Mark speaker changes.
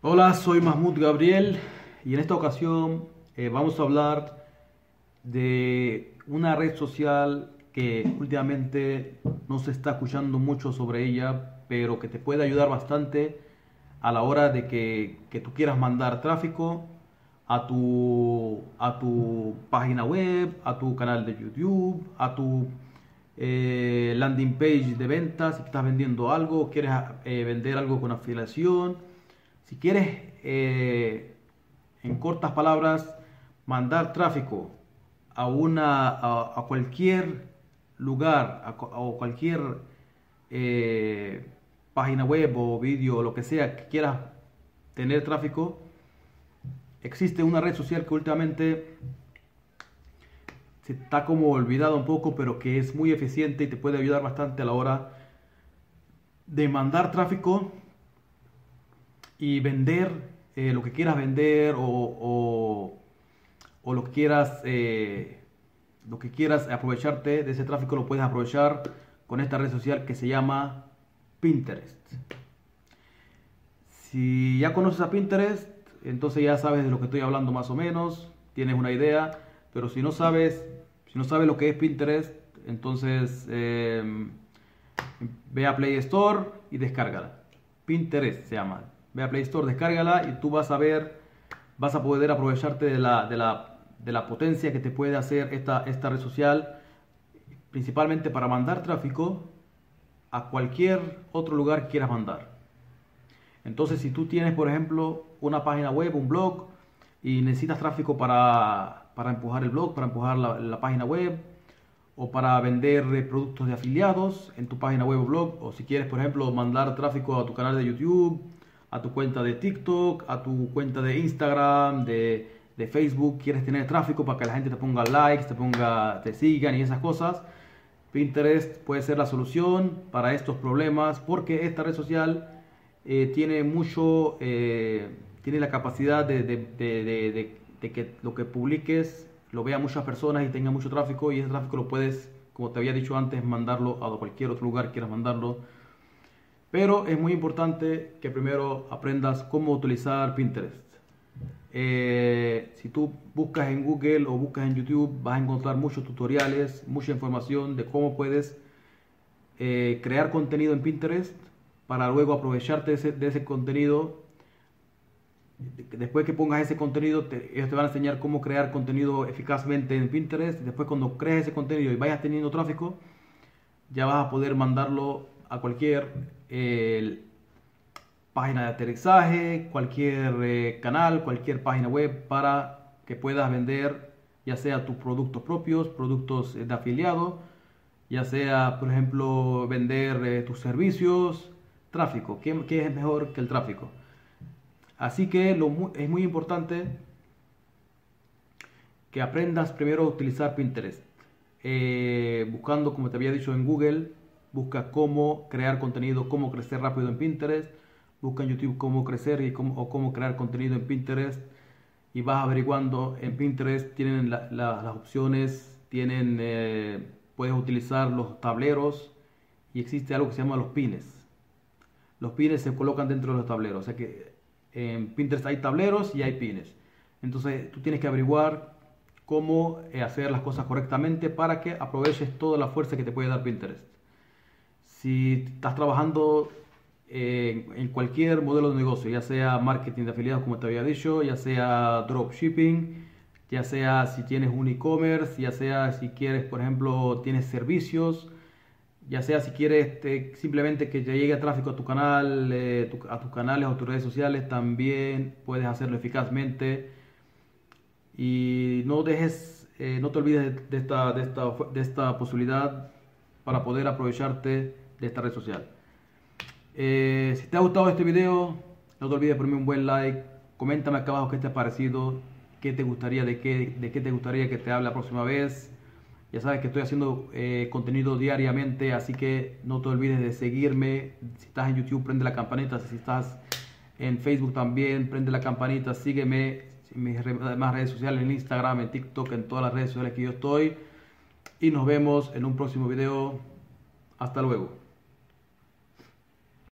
Speaker 1: Hola, soy Mahmoud Gabriel y en esta ocasión eh, vamos a hablar de una red social que últimamente no se está escuchando mucho sobre ella, pero que te puede ayudar bastante a la hora de que, que tú quieras mandar tráfico a tu, a tu página web, a tu canal de YouTube, a tu eh, landing page de ventas, si estás vendiendo algo, quieres eh, vender algo con afiliación, si quieres, eh, en cortas palabras, mandar tráfico a, una, a, cualquier lugar, a, cualquier página web o vídeo o lo que sea que quieras tener tráfico, existe una red social que últimamente se está como olvidado un poco, pero que es muy eficiente y te puede ayudar bastante a la hora de mandar tráfico y vender eh, lo que quieras vender o, o, lo que quieras eh, lo que quieras aprovecharte de ese tráfico lo puedes aprovechar con esta red social que se llama Pinterest. Si ya conoces a Pinterest, entonces ya sabes de lo que estoy hablando más o menos, tienes una idea, pero si no sabes si no sabes lo que es Pinterest, entonces em, ve a Play Store y descárgala. Pinterest se llama. Ve a Play Store, descárgala y tú vas a ver, vas a poder aprovecharte de la, de la, de la potencia que te puede hacer esta, esta red social, principalmente para mandar tráfico a cualquier otro lugar que quieras mandar. Entonces, si tú tienes, por ejemplo, una página web, un blog, y necesitas tráfico para, para empujar el blog, para empujar la, página web o para vender eh, productos de afiliados en tu página web o blog o si quieres por ejemplo mandar tráfico a tu canal de YouTube, a tu cuenta de TikTok, a tu cuenta de Instagram, de, de Facebook, quieres tener tráfico para que la gente te ponga likes, te ponga, te sigan y esas cosas. Pinterest puede ser la solución para estos problemas porque esta red social eh, tiene mucho, eh, tiene la capacidad de, de, de, de que lo que publiques lo vea muchas personas y tenga mucho tráfico y ese tráfico lo puedes, como te había dicho antes, mandarlo a cualquier otro lugar quieras mandarlo. Pero es muy importante que primero aprendas cómo utilizar Pinterest. Eh, si tú buscas en Google o buscas en YouTube, vas a encontrar muchos tutoriales, mucha información de cómo puedes eh, crear contenido en Pinterest para luego aprovecharte de ese, de ese contenido después que pongas ese contenido, ellos te van a enseñar cómo crear contenido eficazmente en Pinterest. Después cuando crees ese contenido y vayas teniendo tráfico, ya vas a poder mandarlo a cualquier página de aterrizaje, cualquier eh, canal, cualquier página web para que puedas vender ya sea tus productos propios, productos de afiliado, ya sea, por ejemplo, vender eh, tus servicios, tráfico. ¿Qué, ¿Qué es mejor que el tráfico? Así que es muy importante que aprendas primero a utilizar Pinterest. Eh, buscando, como te había dicho en Google, busca cómo crear contenido, cómo crecer rápido en Pinterest. Busca en YouTube cómo crecer y cómo, o cómo crear contenido en Pinterest. Y vas averiguando en Pinterest, tienen las opciones, tienen, eh, puedes utilizar los tableros y existe algo que se llama los pines. Los pines se colocan dentro de los tableros. O sea que en Pinterest hay tableros y hay pines. Entonces tú tienes que averiguar cómo eh, hacer las cosas correctamente para que aproveches toda la fuerza que te puede dar Pinterest. Si estás trabajando eh, en cualquier modelo de negocio, ya sea marketing de afiliados como te había dicho, ya sea dropshipping, ya sea si tienes un e-commerce, ya sea si quieres, por ejemplo, tienes servicios, ya sea si quieres este, simplemente que te llegue tráfico a tu canal, eh, a tus canales o tus redes sociales, también puedes hacerlo eficazmente. Y no dejes, eh, no te olvides de esta, de, esta, de esta posibilidad para poder aprovecharte de esta red social. Eh, si te ha gustado este video, no te olvides de ponerme un buen like, coméntame acá abajo qué te ha parecido, qué te gustaría, de qué, de qué te gustaría que te hable la próxima vez. Ya sabes que estoy haciendo eh, contenido diariamente, así que no te olvides de seguirme. Si estás en YouTube, prende la campanita. Si estás en Facebook también, prende la campanita. Sígueme en mis demás redes sociales, en Instagram, en TikTok, en todas las redes sociales que yo estoy. Y nos vemos en un próximo video. Hasta luego.